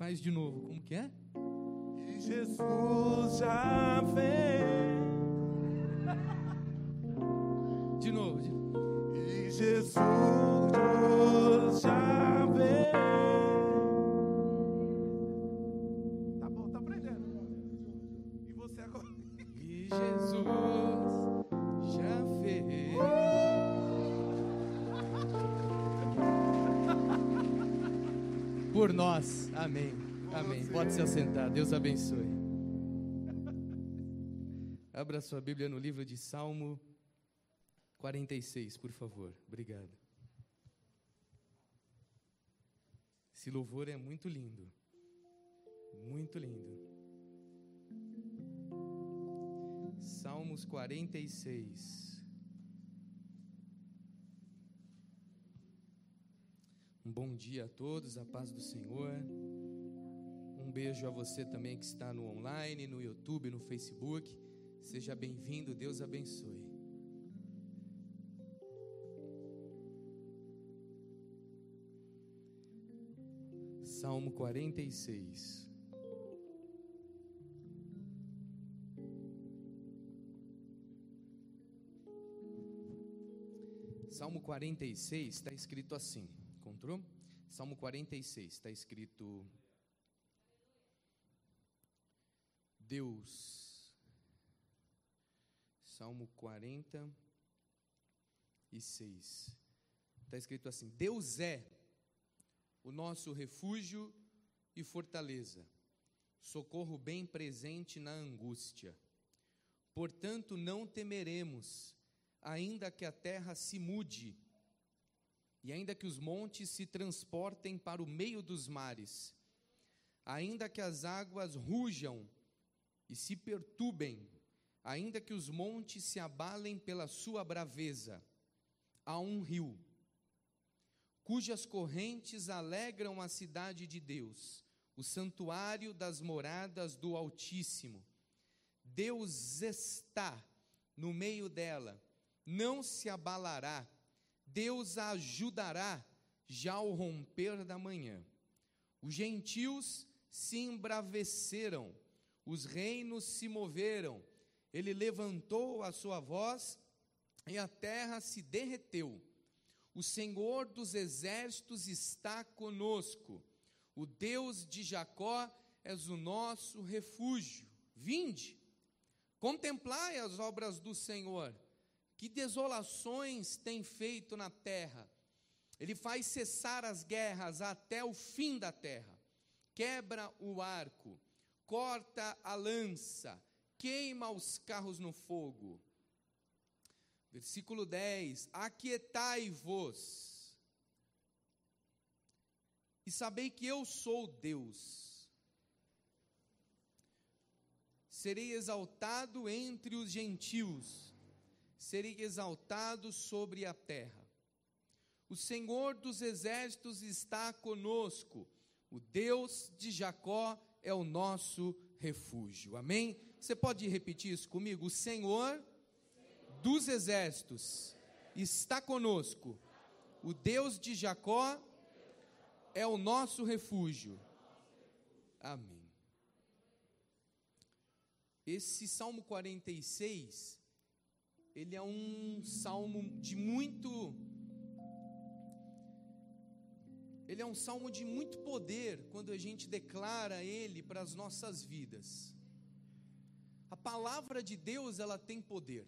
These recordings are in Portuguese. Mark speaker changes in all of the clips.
Speaker 1: Faz de novo, como que é?
Speaker 2: E Jesus já vem.
Speaker 1: De novo. De...
Speaker 2: E Jesus já
Speaker 1: Amém. Amém. Pode se assentar. Deus abençoe. Abra sua Bíblia no livro de Salmo 46, por favor. Obrigado. Esse louvor é muito lindo. Muito lindo. Salmos 46. Um bom dia a todos, a paz do Senhor. Um beijo a você também que está no online, no YouTube, no Facebook. Seja bem-vindo, Deus abençoe. Salmo 46. Salmo 46 está escrito assim, encontrou? Salmo 46 está escrito: Deus. Salmo 46 está escrito assim: Deus é o nosso refúgio e fortaleza, socorro bem presente na angústia. Portanto, não temeremos, ainda que a terra se mude, e ainda que os montes se transportem para o meio dos mares, ainda que as águas rujam e se perturbem, ainda que os montes se abalem pela sua braveza, há um rio cujas correntes alegram a cidade de Deus, o santuário das moradas do Altíssimo. Deus está no meio dela, não se abalará, Deus a ajudará já ao romper da manhã. Os gentios se embraveceram, os reinos se moveram, ele levantou a sua voz e a terra se derreteu. O Senhor dos exércitos está conosco. O Deus de Jacó és o nosso refúgio. Vinde, contemplai as obras do Senhor. Que desolações tem feito na terra. Ele faz cessar as guerras até o fim da terra. Quebra o arco, corta a lança, queima os carros no fogo. Versículo 10: Aquietai-vos, e sabei que eu sou Deus. Serei exaltado entre os gentios, serei exaltado sobre a terra. O Senhor dos exércitos está conosco, o Deus de Jacó é o nosso refúgio. Amém? Você pode repetir isso comigo? O Senhor dos exércitos está conosco. O Deus de Jacó é o nosso refúgio. Amém. Esse Salmo 46, ele é um salmo de muito ele é um salmo de muito poder quando a gente declara ele para as nossas vidas. A palavra de Deus, ela tem poder.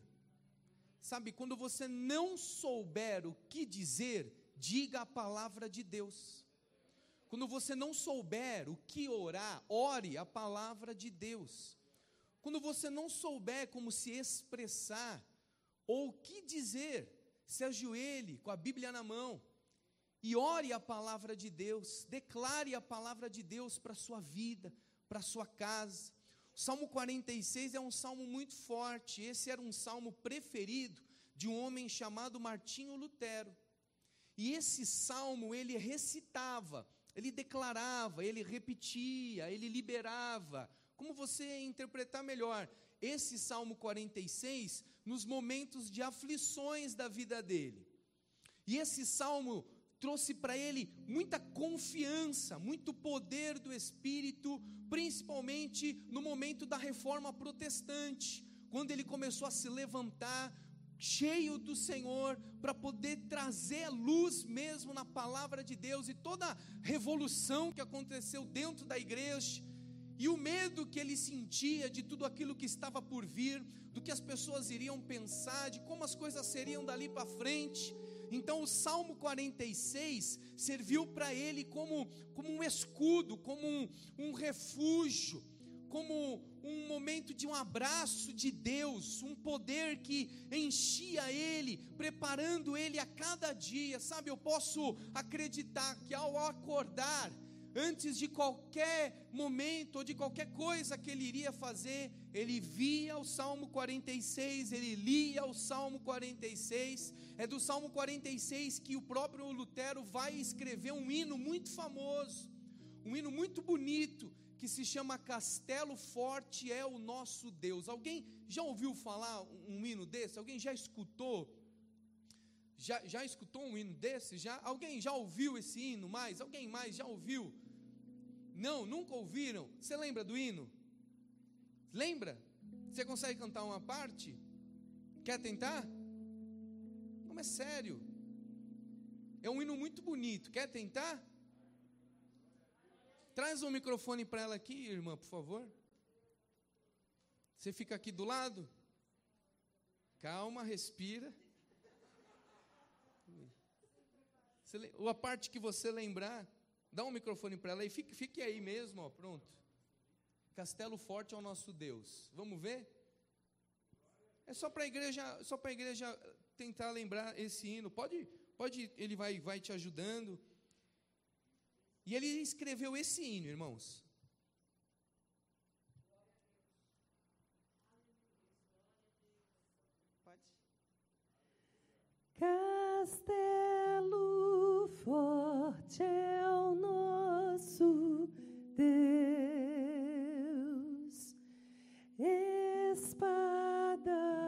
Speaker 1: Sabe, quando você não souber o que dizer, diga a palavra de Deus. Quando você não souber o que orar, ore a palavra de Deus. Quando você não souber como se expressar ou o que dizer, se ajoelhe com a Bíblia na mão e ore a palavra de Deus, declare a palavra de Deus para a sua vida, para a sua casa. O Salmo 46 é um salmo muito forte. Esse era um salmo preferido de um homem chamado Martinho Lutero. E esse salmo ele recitava, ele declarava, ele repetia, ele liberava. Como você interpretar melhor? Esse Salmo 46 nos momentos de aflições da vida dele. E esse salmo trouxe para ele muita confiança, muito poder do Espírito, principalmente no momento da reforma protestante, quando ele começou a se levantar, cheio do Senhor, para poder trazer a luz mesmo na palavra de Deus e toda a revolução que aconteceu dentro da igreja, e o medo que ele sentia de tudo aquilo que estava por vir, do que as pessoas iriam pensar, de como as coisas seriam dali para frente. Então o Salmo 46 serviu para ele como, como um escudo, como um, um refúgio, como um momento de um abraço de Deus, um poder que enchia ele, preparando ele a cada dia. Sabe, eu posso acreditar que ao acordar, antes de qualquer momento ou de qualquer coisa que ele iria fazer, ele via o Salmo 46, ele lia o Salmo 46. É do Salmo 46 que o próprio Lutero vai escrever um hino muito famoso, um hino muito bonito, que se chama Castelo Forte é o nosso Deus. Alguém já ouviu falar um hino desse? Alguém já escutou? Já, já escutou um hino desse? Já? Alguém já ouviu esse hino mais? Alguém mais já ouviu? Não, nunca ouviram? Você lembra do hino? Lembra? Você consegue cantar uma parte? Quer tentar? Não é sério. É um hino muito bonito. Quer tentar? Traz um microfone para ela aqui, irmã, por favor. Você fica aqui do lado. Calma, respira. Ou a parte que você lembrar. Dá um microfone para ela e fique, fique aí mesmo, ó, pronto. Castelo Forte é o nosso Deus. Vamos ver? É só para a igreja, só para a igreja tentar lembrar esse hino. Pode, pode, ele vai, vai te ajudando. E ele escreveu esse hino, irmãos.
Speaker 3: Pode. Castelo forte é o nosso Deus, espada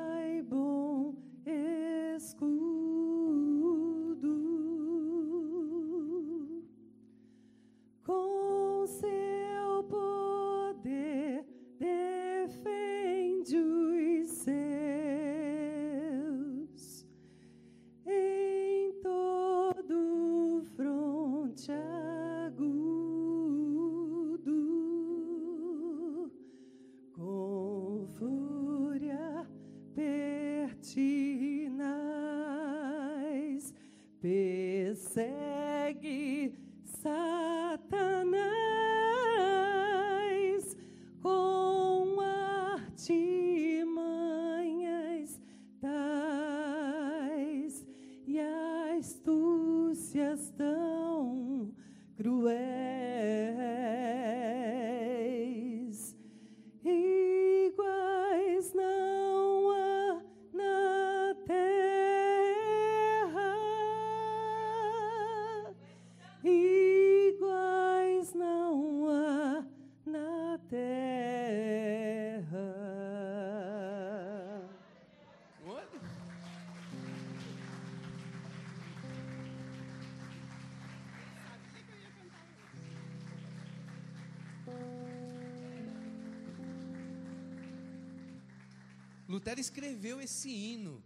Speaker 1: Lutero escreveu esse hino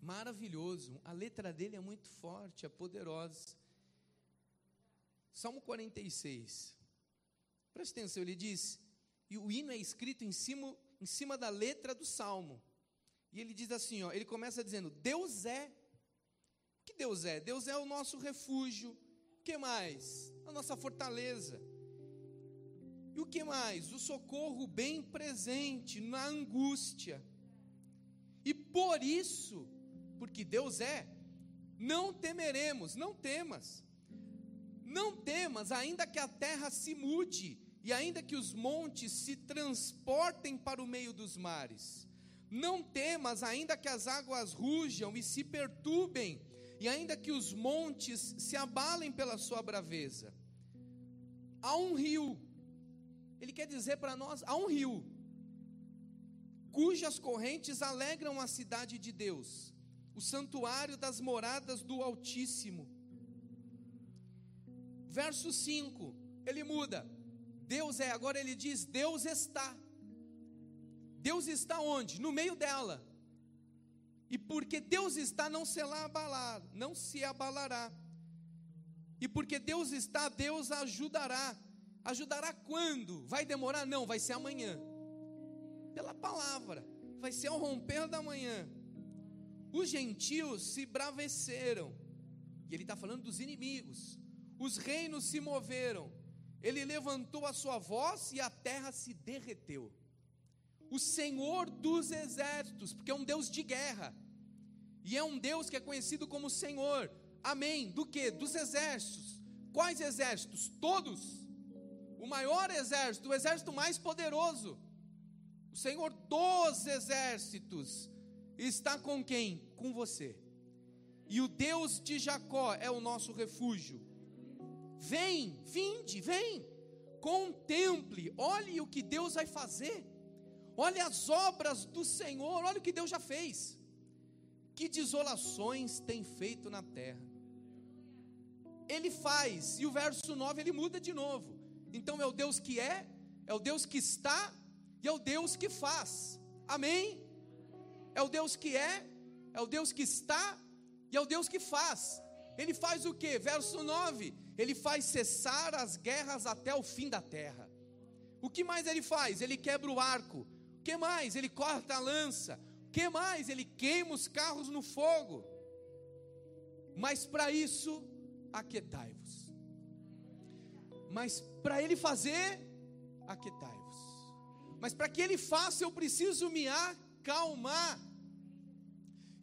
Speaker 1: maravilhoso. A letra dele é muito forte, é poderosa. Salmo 46. Presta atenção, ele diz, e o hino é escrito em cima, em cima da letra do salmo. E ele diz assim, ó, ele começa dizendo: Deus é. O que Deus é? Deus é o nosso refúgio. O que mais? A nossa fortaleza. E o que mais? O socorro bem presente na angústia. E por isso, porque Deus é, não temeremos, não temas. Não temas, ainda que a terra se mude, e ainda que os montes se transportem para o meio dos mares. Não temas, ainda que as águas rujam e se perturbem, e ainda que os montes se abalem pela sua braveza. Há um rio, ele quer dizer para nós: há um rio, cujas correntes alegram a cidade de Deus, o santuário das moradas do Altíssimo. Verso 5, ele muda. Deus é, agora ele diz: Deus está. Deus está onde? No meio dela. E porque Deus está, não se abalar, não se abalará. E porque Deus está, Deus ajudará. Ajudará quando? Vai demorar? Não, vai ser amanhã. Pela palavra, vai ser ao romper da manhã. Os gentios se braveceram. E ele está falando dos inimigos. Os reinos se moveram. Ele levantou a sua voz e a terra se derreteu. O Senhor dos exércitos, porque é um Deus de guerra. E é um Deus que é conhecido como Senhor. Amém. Do que? Dos exércitos. Quais exércitos? Todos. O maior exército, o exército mais poderoso. O Senhor dos exércitos está com quem? Com você. E o Deus de Jacó é o nosso refúgio. Vem, vinde, vem. Contemple, olhe o que Deus vai fazer. Olhe as obras do Senhor, olhe o que Deus já fez. Que desolações tem feito na terra. Ele faz, e o verso 9 ele muda de novo. Então é o Deus que é, é o Deus que está e é o Deus que faz. Amém? É o Deus que é, é o Deus que está e é o Deus que faz. Ele faz o que? Verso 9: Ele faz cessar as guerras até o fim da terra. O que mais ele faz? Ele quebra o arco. O que mais? Ele corta a lança. O que mais? Ele queima os carros no fogo. Mas para isso, aquetai-vos. Mas para ele fazer, aquetai-vos. Mas para que ele faça, eu preciso me acalmar.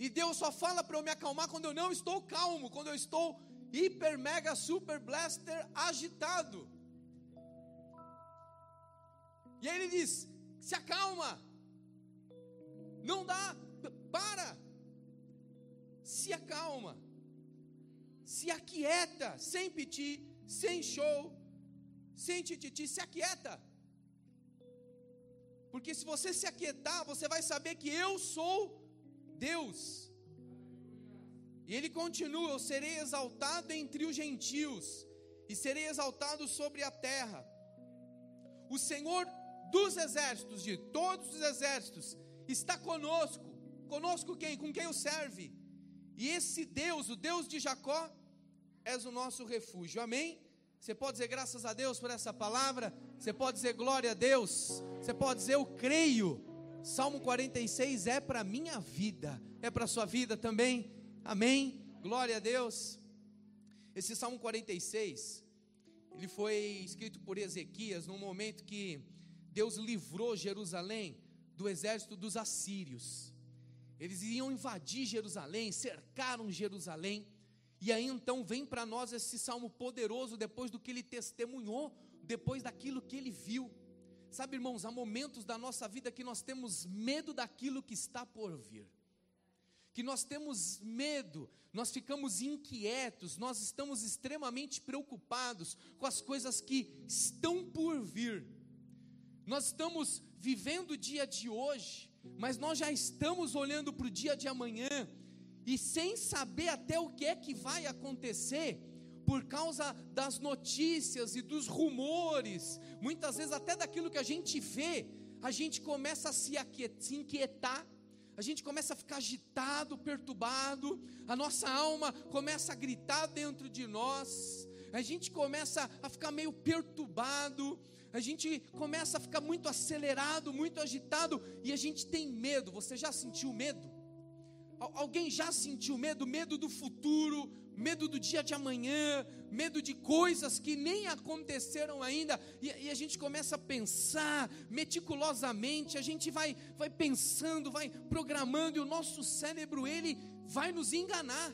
Speaker 1: E Deus só fala para eu me acalmar quando eu não estou calmo, quando eu estou hiper, mega, super blaster agitado. E aí ele diz: se acalma, não dá, para, se acalma, se aquieta, sem piti, sem show, sem tititi, se aquieta. Porque se você se aquietar, você vai saber que eu sou Deus. E ele continua: Eu serei exaltado entre os gentios, e serei exaltado sobre a terra. O Senhor dos exércitos, de todos os exércitos, está conosco. Conosco quem? Com quem o serve? E esse Deus, o Deus de Jacó, és o nosso refúgio. Amém? Você pode dizer graças a Deus por essa palavra? Você pode dizer glória a Deus? Você pode dizer eu creio? Salmo 46 é para minha vida, é para sua vida também. Amém? Glória a Deus. Esse Salmo 46, ele foi escrito por Ezequias num momento que Deus livrou Jerusalém do exército dos assírios. Eles iam invadir Jerusalém, cercaram Jerusalém. E aí então vem para nós esse salmo poderoso depois do que ele testemunhou, depois daquilo que ele viu. Sabe, irmãos, há momentos da nossa vida que nós temos medo daquilo que está por vir. Que nós temos medo, nós ficamos inquietos, nós estamos extremamente preocupados com as coisas que estão por vir. Nós estamos vivendo o dia de hoje, mas nós já estamos olhando para o dia de amanhã, e sem saber até o que é que vai acontecer, por causa das notícias e dos rumores, muitas vezes até daquilo que a gente vê, a gente começa a se inquietar, a gente começa a ficar agitado, perturbado, a nossa alma começa a gritar dentro de nós, a gente começa a ficar meio perturbado, a gente começa a ficar muito acelerado, muito agitado, e a gente tem medo. Você já sentiu medo? Alguém já sentiu medo? Medo do futuro, medo do dia de amanhã, medo de coisas que nem aconteceram ainda, e, e, a gente começa a pensar meticulosamente, a gente vai, vai pensando, vai programando, e o nosso cérebro, ele vai nos enganar,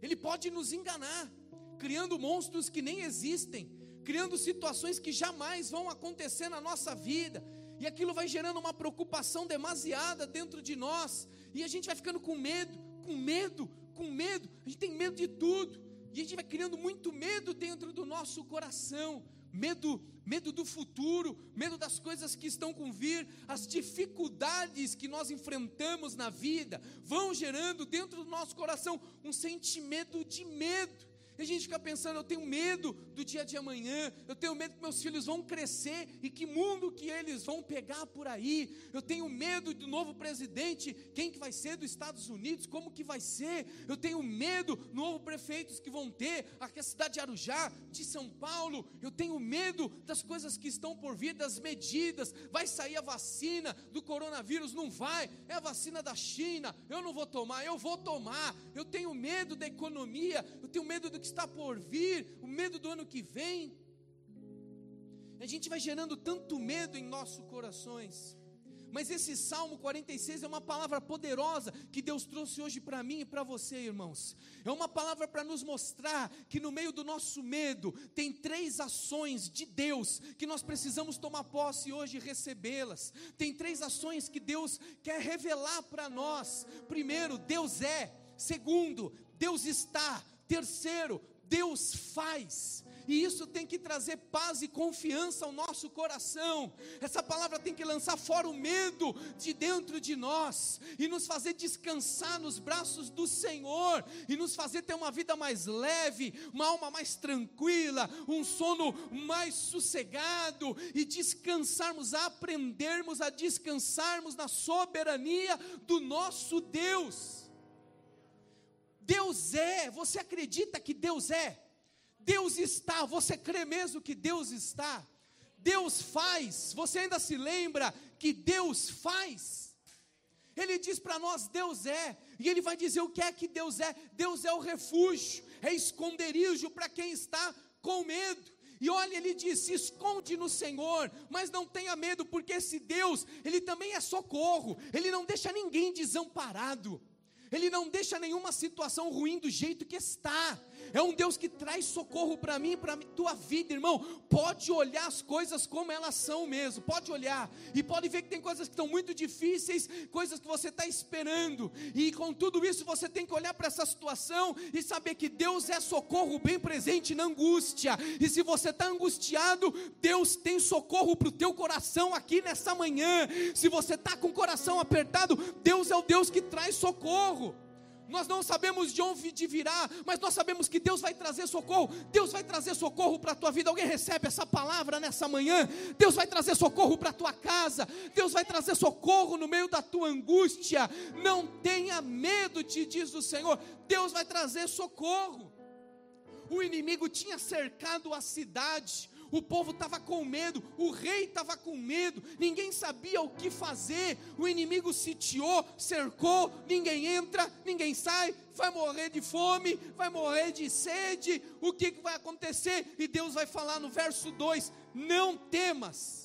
Speaker 1: ele pode nos enganar, criando monstros que nem existem, criando situações que jamais vão acontecer na nossa vida, e aquilo vai gerando uma preocupação demasiada dentro de nós, e a gente vai ficando com medo, com medo, com medo, a gente tem medo de tudo, e a gente vai criando muito medo dentro do nosso coração, medo, medo do futuro, medo das coisas que estão com vir, as dificuldades que nós enfrentamos na vida, vão gerando dentro do nosso coração um sentimento de medo. E a gente fica pensando, eu tenho medo do dia de amanhã, eu tenho medo que meus filhos vão crescer e que mundo que eles vão pegar por aí. Eu tenho medo do novo presidente, quem que vai ser dos Estados Unidos, como que vai ser? Eu tenho medo do novo prefeitos que vão ter, aqui a cidade de Arujá, de São Paulo. Eu tenho medo das coisas que estão por vir, das medidas. Vai sair a vacina do coronavírus? Não vai. É a vacina da China. Eu não vou tomar, eu vou tomar. Eu tenho medo da economia, eu tenho medo do que está por vir, o medo do ano que vem. A gente vai gerando tanto medo em nossos corações. Mas esse Salmo 46 é uma palavra poderosa que Deus trouxe hoje para mim e para você, irmãos. É uma palavra para nos mostrar que no meio do nosso medo tem três ações de Deus que nós precisamos tomar posse hoje e recebê-las. Tem três ações que Deus quer revelar para nós. Primeiro, Deus é. Segundo, Deus está. Terceiro, Deus faz. E isso tem que trazer paz e confiança ao nosso coração. Essa palavra tem que lançar fora o medo de dentro de nós e nos fazer descansar nos braços do Senhor e nos fazer ter uma vida mais leve, uma alma mais tranquila, um sono mais sossegado e descansarmos, aprendermos a descansarmos na soberania do nosso Deus. Deus é, você acredita que Deus é? Deus está, você crê mesmo que Deus está? Deus faz, você ainda se lembra que Deus faz? Ele diz para nós: Deus é, e Ele vai dizer o que é que Deus é: Deus é o refúgio, é esconderijo para quem está com medo. E olha, ele diz: se esconde no Senhor, mas não tenha medo, porque esse Deus, ele também é socorro, ele não deixa ninguém desamparado. Ele não deixa nenhuma situação ruim do jeito que está. É um Deus que traz socorro para mim, para tua vida, irmão. Pode olhar as coisas como elas são mesmo. Pode olhar e pode ver que tem coisas que estão muito difíceis, coisas que você está esperando. E com tudo isso você tem que olhar para essa situação e saber que Deus é socorro bem presente na angústia. E se você está angustiado, Deus tem socorro para o teu coração aqui nessa manhã. Se você está com o coração apertado, Deus é o Deus que traz socorro. Nós não sabemos de onde virá, mas nós sabemos que Deus vai trazer socorro. Deus vai trazer socorro para a tua vida. Alguém recebe essa palavra nessa manhã? Deus vai trazer socorro para a tua casa. Deus vai trazer socorro no meio da tua angústia. Não tenha medo, te diz o Senhor. Deus vai trazer socorro. O inimigo tinha cercado a cidade o povo estava com medo, o rei estava com medo, ninguém sabia o que fazer, o inimigo sitiou, cercou, ninguém entra, ninguém sai, vai morrer de fome, vai morrer de sede, o que, que vai acontecer? E Deus vai falar no verso 2: não temas.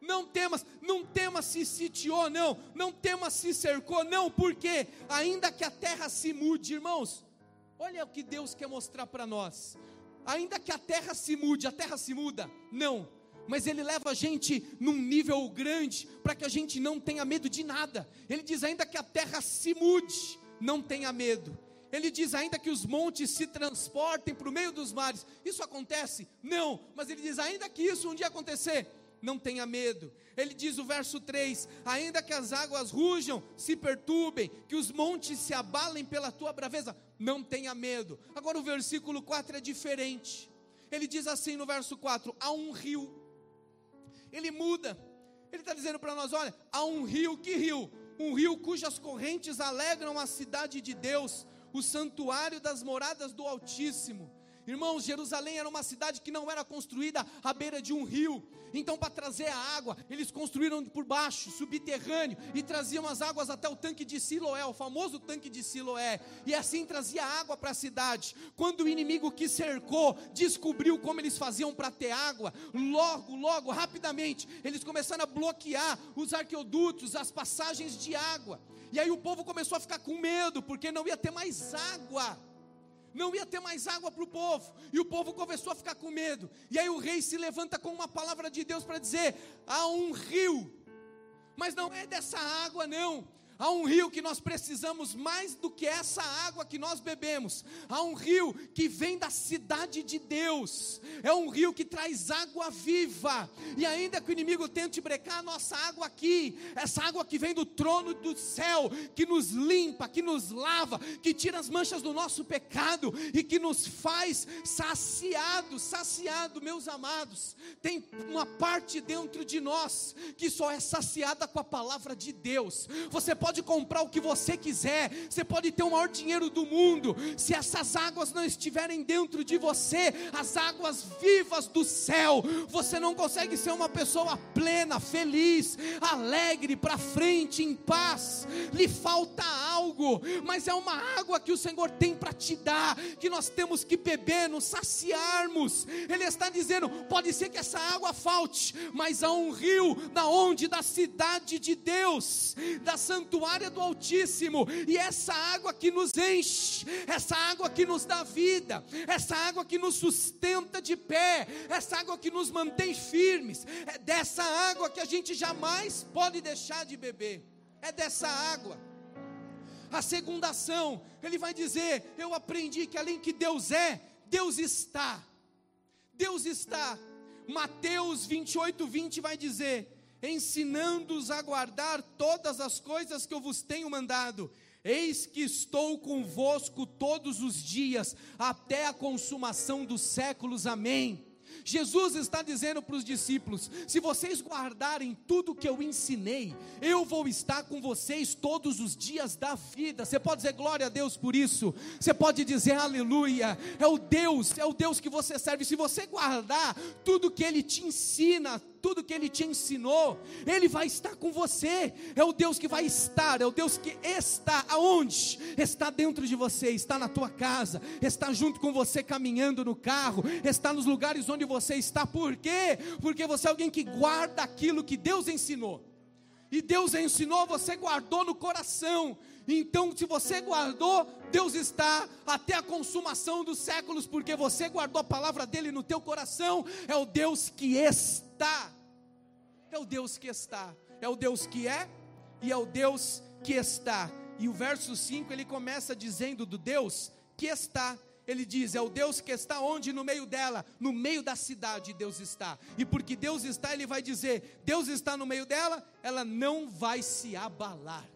Speaker 1: Não temas, não temas se sitiou, não, não temas se cercou, não, porque ainda que a terra se mude, irmãos, olha o que Deus quer mostrar para nós ainda que a terra se mude, a terra se muda, não, mas ele leva a gente num nível grande para que a gente não tenha medo de nada. Ele diz ainda que a terra se mude, não tenha medo. Ele diz ainda que os montes se transportem para o meio dos mares. Isso acontece? Não, mas ele diz ainda que isso um dia acontecer, não tenha medo. Ele diz o verso 3: Ainda que as águas rujam, se perturbem, que os montes se abalem pela tua braveza, não tenha medo. Agora o versículo 4 é diferente. Ele diz assim no verso 4: Há um rio. Ele muda. Ele está dizendo para nós: olha, há um rio, que rio? Um rio cujas correntes alegram a cidade de Deus, o santuário das moradas do Altíssimo. Irmãos, Jerusalém era uma cidade que não era construída à beira de um rio. Então, para trazer a água, eles construíram por baixo, subterrâneo, e traziam as águas até o tanque de Siloé, o famoso tanque de Siloé. E assim trazia água para a cidade. Quando o inimigo que cercou descobriu como eles faziam para ter água, logo, logo, rapidamente, eles começaram a bloquear os arqueodutos, as passagens de água. E aí o povo começou a ficar com medo, porque não ia ter mais água não ia ter mais água para o povo, e o povo começou a ficar com medo. E aí o rei se levanta com uma palavra de Deus para dizer: há um rio, mas não é dessa água, não. Há um rio que nós precisamos mais do que essa água que nós bebemos. Há um rio que vem da cidade de Deus. É um rio que traz água viva. E ainda que o inimigo tente brecar a nossa água aqui, essa água que vem do trono do céu, que nos limpa, que nos lava, que tira as manchas do nosso pecado e que nos faz saciado, saciado, meus amados. Tem uma parte dentro de nós que só é saciada com a palavra de Deus. Você pode pode comprar o que você quiser, você pode ter o maior dinheiro do mundo, se essas águas não estiverem dentro de você, as águas vivas do céu, você não consegue ser uma pessoa plena, feliz, alegre, para frente, em paz. Lhe falta algo, mas é uma água que o Senhor tem para te dar, que nós temos que beber, nos saciarmos. Ele está dizendo: pode ser que essa água falte, mas há um rio da onde da cidade de Deus, da santuária santuário do Altíssimo, e essa água que nos enche, essa água que nos dá vida, essa água que nos sustenta de pé, essa água que nos mantém firmes, é dessa água que a gente jamais pode deixar de beber, é dessa água. A segunda ação, ele vai dizer: Eu aprendi que além que Deus é, Deus está. Deus está. Mateus 28, 20 vai dizer: ensinando-os a guardar todas as coisas que eu vos tenho mandado. Eis que estou convosco todos os dias, até a consumação dos séculos. Amém. Jesus está dizendo para os discípulos: se vocês guardarem tudo que eu ensinei, eu vou estar com vocês todos os dias da vida. Você pode dizer glória a Deus por isso, você pode dizer aleluia. É o Deus, é o Deus que você serve. Se você guardar tudo que Ele te ensina, tudo que Ele te ensinou, Ele vai estar com você. É o Deus que vai estar, é o Deus que está aonde? Está dentro de você, está na tua casa, está junto com você caminhando no carro, está nos lugares onde você está. Por quê? Porque você é alguém que guarda aquilo que Deus ensinou. E Deus ensinou, você guardou no coração. Então, se você guardou, Deus está até a consumação dos séculos, porque você guardou a palavra dele no teu coração. É o Deus que está está. É o Deus que está. É o Deus que é e é o Deus que está. E o verso 5 ele começa dizendo do Deus que está. Ele diz: É o Deus que está onde? No meio dela, no meio da cidade, Deus está. E porque Deus está, ele vai dizer: Deus está no meio dela, ela não vai se abalar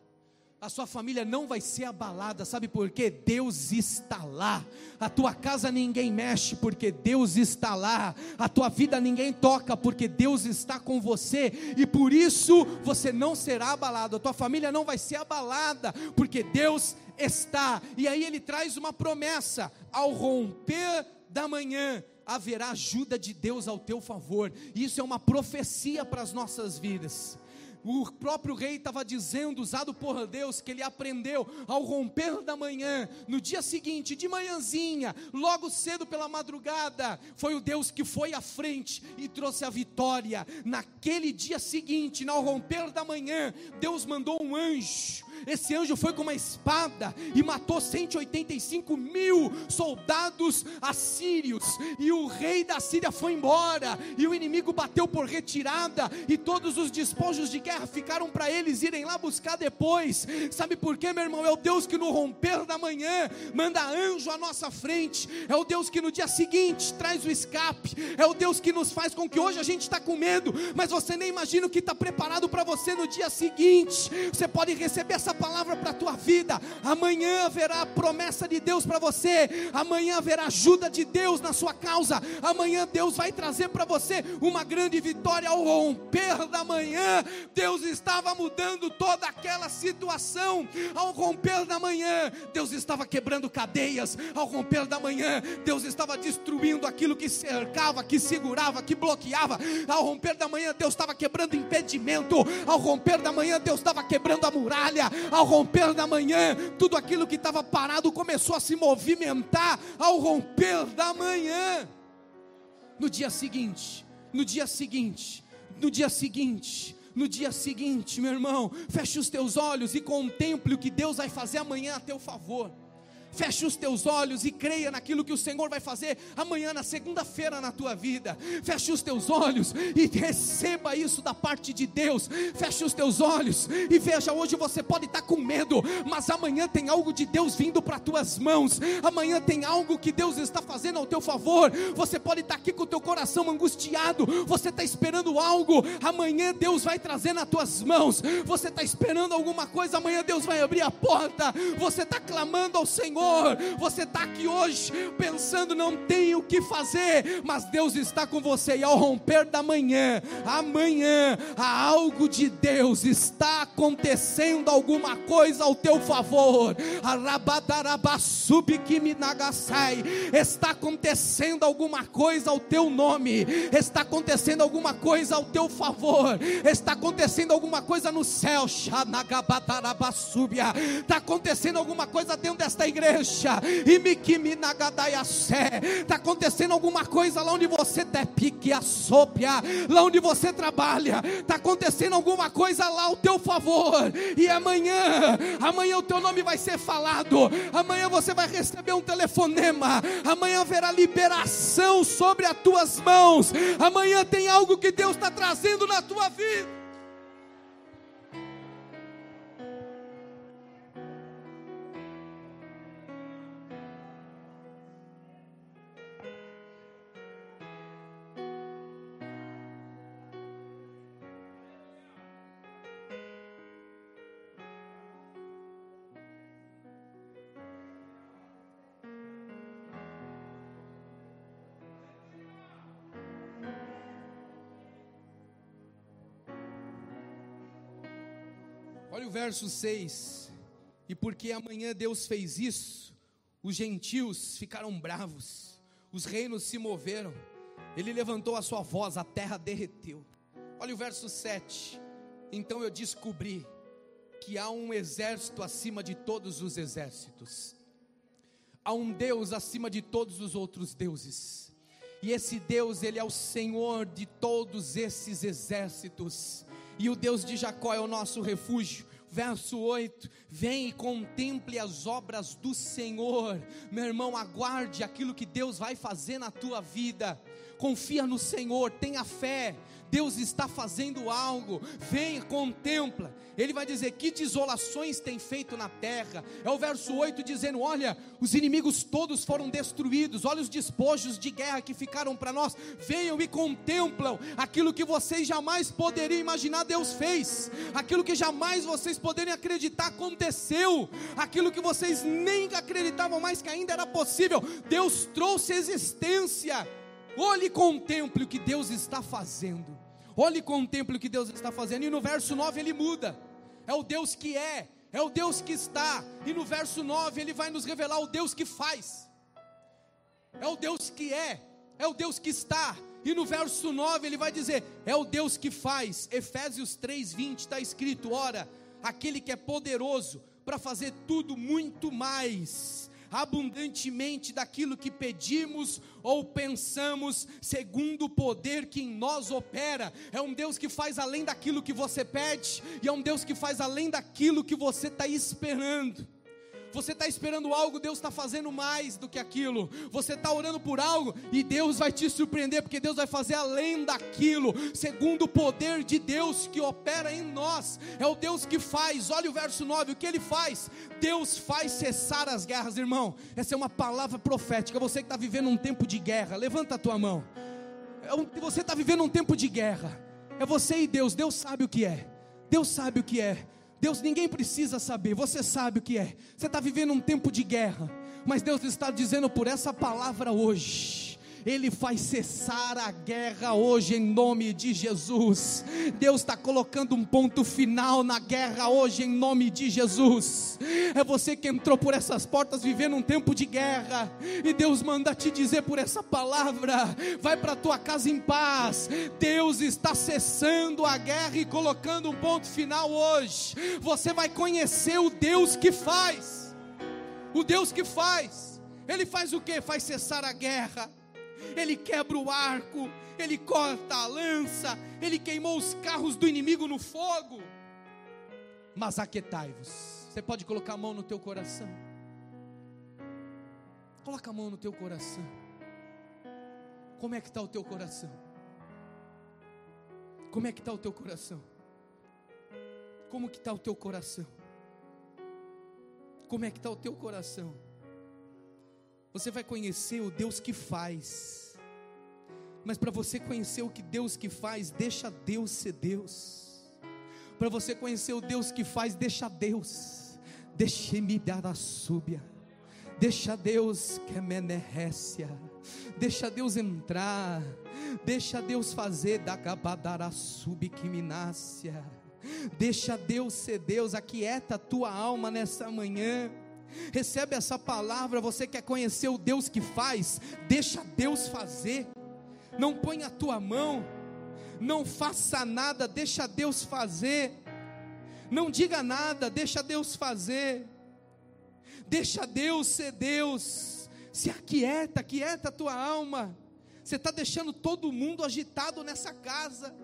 Speaker 1: a sua família não vai ser abalada, sabe por quê? Deus está lá. A tua casa ninguém mexe, porque Deus está lá. A tua vida ninguém toca, porque Deus está com você, e por isso você não será abalado. A tua família não vai ser abalada, porque Deus está. E aí ele traz uma promessa: ao romper da manhã, haverá ajuda de Deus ao teu favor. Isso é uma profecia para as nossas vidas o próprio rei estava dizendo, usado por Deus, que ele aprendeu ao romper da manhã, no dia seguinte, de manhãzinha, logo cedo pela madrugada, foi o Deus que foi à frente e trouxe a vitória. Naquele dia seguinte, ao romper da manhã, Deus mandou um anjo esse anjo foi com uma espada e matou 185 mil soldados assírios. E o rei da Síria foi embora. E o inimigo bateu por retirada. E todos os despojos de guerra ficaram para eles irem lá buscar depois. Sabe por quê, meu irmão? É o Deus que no romper da manhã manda anjo à nossa frente. É o Deus que no dia seguinte traz o escape. É o Deus que nos faz com que hoje a gente está com medo, mas você nem imagina o que está preparado para você no dia seguinte. Você pode receber essa palavra para a tua vida. Amanhã haverá promessa de Deus para você. Amanhã haverá ajuda de Deus na sua causa. Amanhã Deus vai trazer para você uma grande vitória ao romper da manhã. Deus estava mudando toda aquela situação. Ao romper da manhã, Deus estava quebrando cadeias. Ao romper da manhã, Deus estava destruindo aquilo que cercava, que segurava, que bloqueava. Ao romper da manhã, Deus estava quebrando impedimento. Ao romper da manhã, Deus estava quebrando a muralha ao romper da manhã, tudo aquilo que estava parado começou a se movimentar ao romper da manhã. No dia seguinte, no dia seguinte, no dia seguinte, no dia seguinte, meu irmão, feche os teus olhos e contemple o que Deus vai fazer amanhã a teu favor. Feche os teus olhos e creia naquilo que o Senhor vai fazer amanhã, na segunda-feira, na tua vida. Feche os teus olhos e receba isso da parte de Deus. Feche os teus olhos e veja: hoje você pode estar com medo, mas amanhã tem algo de Deus vindo para tuas mãos. Amanhã tem algo que Deus está fazendo ao teu favor. Você pode estar aqui com o teu coração angustiado. Você está esperando algo. Amanhã Deus vai trazer nas tuas mãos. Você está esperando alguma coisa. Amanhã Deus vai abrir a porta. Você está clamando ao Senhor. Você está aqui hoje pensando não tenho o que fazer, mas Deus está com você e ao romper da manhã, amanhã, há algo de Deus está acontecendo alguma coisa ao teu favor. Está acontecendo alguma coisa ao teu nome. Está acontecendo alguma coisa ao teu favor. Está acontecendo alguma coisa no céu. Está acontecendo alguma coisa dentro desta igreja. Está acontecendo alguma coisa lá onde você te pique a sopia, lá onde você trabalha. Está acontecendo alguma coisa lá ao teu favor. E amanhã, amanhã o teu nome vai ser falado. Amanhã você vai receber um telefonema. Amanhã haverá liberação sobre as tuas mãos. Amanhã tem algo que Deus está trazendo na tua vida. Olha o verso 6. E porque amanhã Deus fez isso, os gentios ficaram bravos, os reinos se moveram, ele levantou a sua voz, a terra derreteu. Olha o verso 7. Então eu descobri que há um exército acima de todos os exércitos, há um Deus acima de todos os outros deuses, e esse Deus, ele é o Senhor de todos esses exércitos e o Deus de Jacó é o nosso refúgio. Verso 8: Vem e contemple as obras do Senhor, meu irmão. Aguarde aquilo que Deus vai fazer na tua vida. Confia no Senhor, tenha fé, Deus está fazendo algo, venha, contempla. Ele vai dizer: Que desolações tem feito na terra. É o verso 8 dizendo: Olha, os inimigos todos foram destruídos, olha os despojos de guerra que ficaram para nós. Venham e contemplam aquilo que vocês jamais poderiam imaginar Deus fez, aquilo que jamais vocês poderiam acreditar aconteceu, aquilo que vocês nem acreditavam mais que ainda era possível. Deus trouxe existência. Olhe e contemple o que Deus está fazendo. Olhe e contemple o que Deus está fazendo. E no verso 9 ele muda. É o Deus que é, é o Deus que está. E no verso 9 ele vai nos revelar o Deus que faz. É o Deus que é, é o Deus que está. E no verso 9 ele vai dizer: É o Deus que faz. Efésios 3:20 está escrito: Ora, aquele que é poderoso para fazer tudo muito mais abundantemente daquilo que pedimos ou pensamos, segundo o poder que em nós opera. É um Deus que faz além daquilo que você pede, e é um Deus que faz além daquilo que você está esperando. Você está esperando algo, Deus está fazendo mais do que aquilo. Você está orando por algo e Deus vai te surpreender, porque Deus vai fazer além daquilo, segundo o poder de Deus que opera em nós. É o Deus que faz, olha o verso 9: o que ele faz? Deus faz cessar as guerras, irmão. Essa é uma palavra profética. Você que está vivendo um tempo de guerra, levanta a tua mão. É você está vivendo um tempo de guerra. É você e Deus. Deus sabe o que é. Deus sabe o que é. Deus, ninguém precisa saber, você sabe o que é. Você está vivendo um tempo de guerra, mas Deus está dizendo por essa palavra hoje ele faz cessar a guerra hoje em nome de Jesus. Deus está colocando um ponto final na guerra hoje em nome de Jesus. É você que entrou por essas portas vivendo um tempo de guerra, e Deus manda te dizer por essa palavra: vai para tua casa em paz. Deus está cessando a guerra e colocando um ponto final hoje. Você vai conhecer o Deus que faz. O Deus que faz. Ele faz o que? Faz cessar a guerra ele quebra o arco, ele corta a lança, ele queimou os carros do inimigo no fogo. Mas aquetai-vos. Você pode colocar a mão no teu coração. Coloca a mão no teu coração. Como é que está o teu coração? Como é que está o teu coração? Como que está o teu coração? Como é que está o teu coração? Você vai conhecer o Deus que faz. Mas para você conhecer o que Deus que faz, deixa Deus ser Deus. Para você conhecer o Deus que faz, deixa Deus. Deixe-me dar a súbia. Deixa Deus que menerrécia. Deixa Deus entrar. Deixa Deus fazer da cabadara subquiminácia. Deixa Deus ser Deus, aquieta a tua alma nessa manhã. Recebe essa palavra, você quer conhecer o Deus que faz, deixa Deus fazer. Não põe a tua mão, não faça nada, deixa Deus fazer. Não diga nada, deixa Deus fazer. Deixa Deus ser Deus. Se aquieta, aquieta a tua alma. Você está deixando todo mundo agitado nessa casa.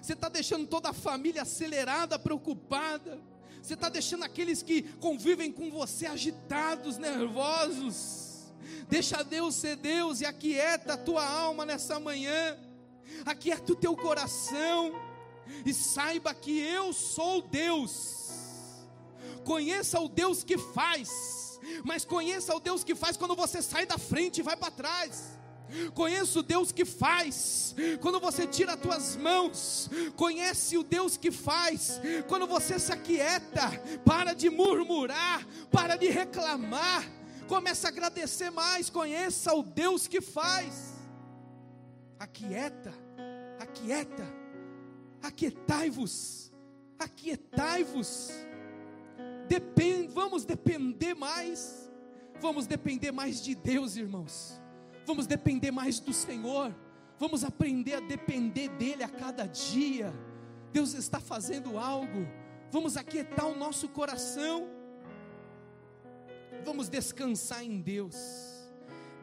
Speaker 1: Você está deixando toda a família acelerada, preocupada. Você está deixando aqueles que convivem com você agitados, nervosos. Deixa Deus ser Deus e aquieta a tua alma nessa manhã. Aquieta o teu coração. E saiba que eu sou Deus. Conheça o Deus que faz. Mas conheça o Deus que faz quando você sai da frente e vai para trás. Conheço o Deus que faz. Quando você tira as tuas mãos, conhece o Deus que faz. Quando você se aquieta, para de murmurar, para de reclamar, começa a agradecer mais. Conheça o Deus que faz. Aquieta, aquieta, aquietai-vos, aquietai-vos. Depend, vamos depender mais. Vamos depender mais de Deus, irmãos vamos depender mais do Senhor, vamos aprender a depender dEle a cada dia. Deus está fazendo algo, vamos aquietar o nosso coração, vamos descansar em Deus.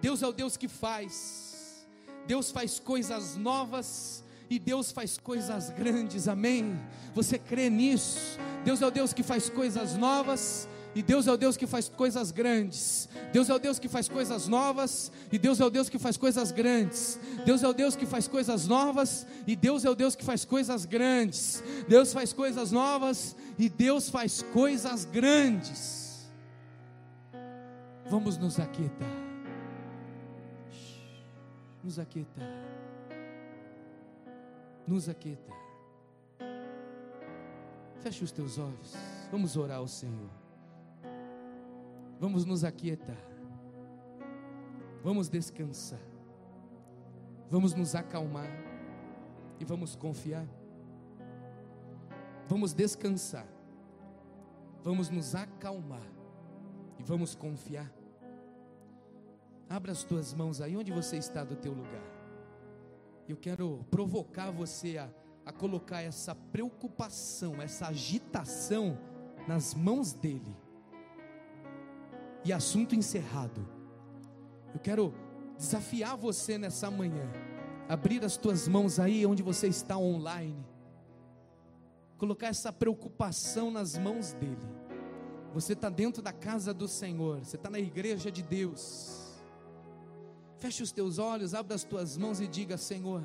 Speaker 1: Deus é o Deus que faz, Deus faz coisas novas e Deus faz coisas grandes, amém? Você crê nisso? Deus é o Deus que faz coisas novas e Deus é o Deus que faz coisas grandes. Deus é o Deus que faz coisas novas. E Deus é o Deus que faz coisas grandes. Deus é o Deus que faz coisas novas. E Deus é o Deus que faz coisas grandes. Deus faz coisas novas. E Deus faz coisas grandes. Vamos nos aquietar. Nos aquietar. Nos aquietar. Feche os teus olhos. Vamos orar ao Senhor. Vamos nos aquietar. Vamos descansar. Vamos nos acalmar. E vamos confiar. Vamos descansar. Vamos nos acalmar. E vamos confiar. Abra as tuas mãos aí onde você está do teu lugar. Eu quero provocar você a, a colocar essa preocupação, essa agitação nas mãos dele e assunto encerrado. Eu quero desafiar você nessa manhã, abrir as tuas mãos aí onde você está online, colocar essa preocupação nas mãos dEle. Você está dentro da casa do Senhor, você está na igreja de Deus. Feche os teus olhos, abra as tuas mãos e diga: Senhor,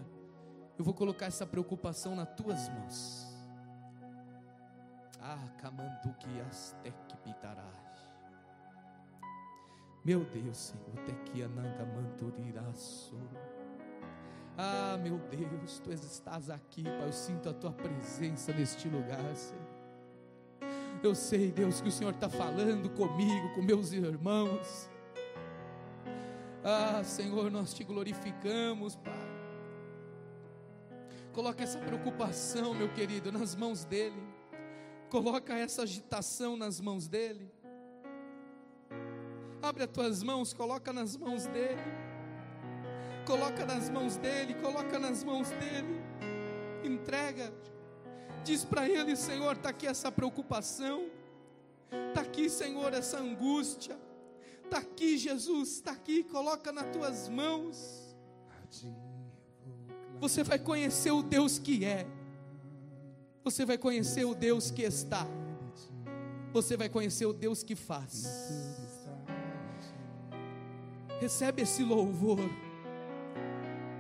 Speaker 1: eu vou colocar essa preocupação nas tuas mãos. Ah, kamanduki que pitarás. Meu Deus, Senhor, tequiananga manturiraço. Ah, meu Deus, tu estás aqui, Pai. Eu sinto a tua presença neste lugar, Senhor. Eu sei, Deus, que o Senhor está falando comigo, com meus irmãos. Ah, Senhor, nós te glorificamos, Pai. Coloca essa preocupação, meu querido, nas mãos dEle. Coloca essa agitação nas mãos dEle. Abre as tuas mãos, coloca nas mãos dele. Coloca nas mãos dele, coloca nas mãos dele. Entrega. Diz para ele, Senhor, está aqui essa preocupação. Está aqui, Senhor, essa angústia. Está aqui, Jesus, está aqui, coloca nas tuas mãos. Você vai conhecer o Deus que é. Você vai conhecer o Deus que está. Você vai conhecer o Deus que faz. Recebe esse louvor.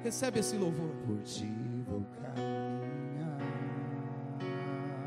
Speaker 1: Recebe esse louvor.
Speaker 4: Por ti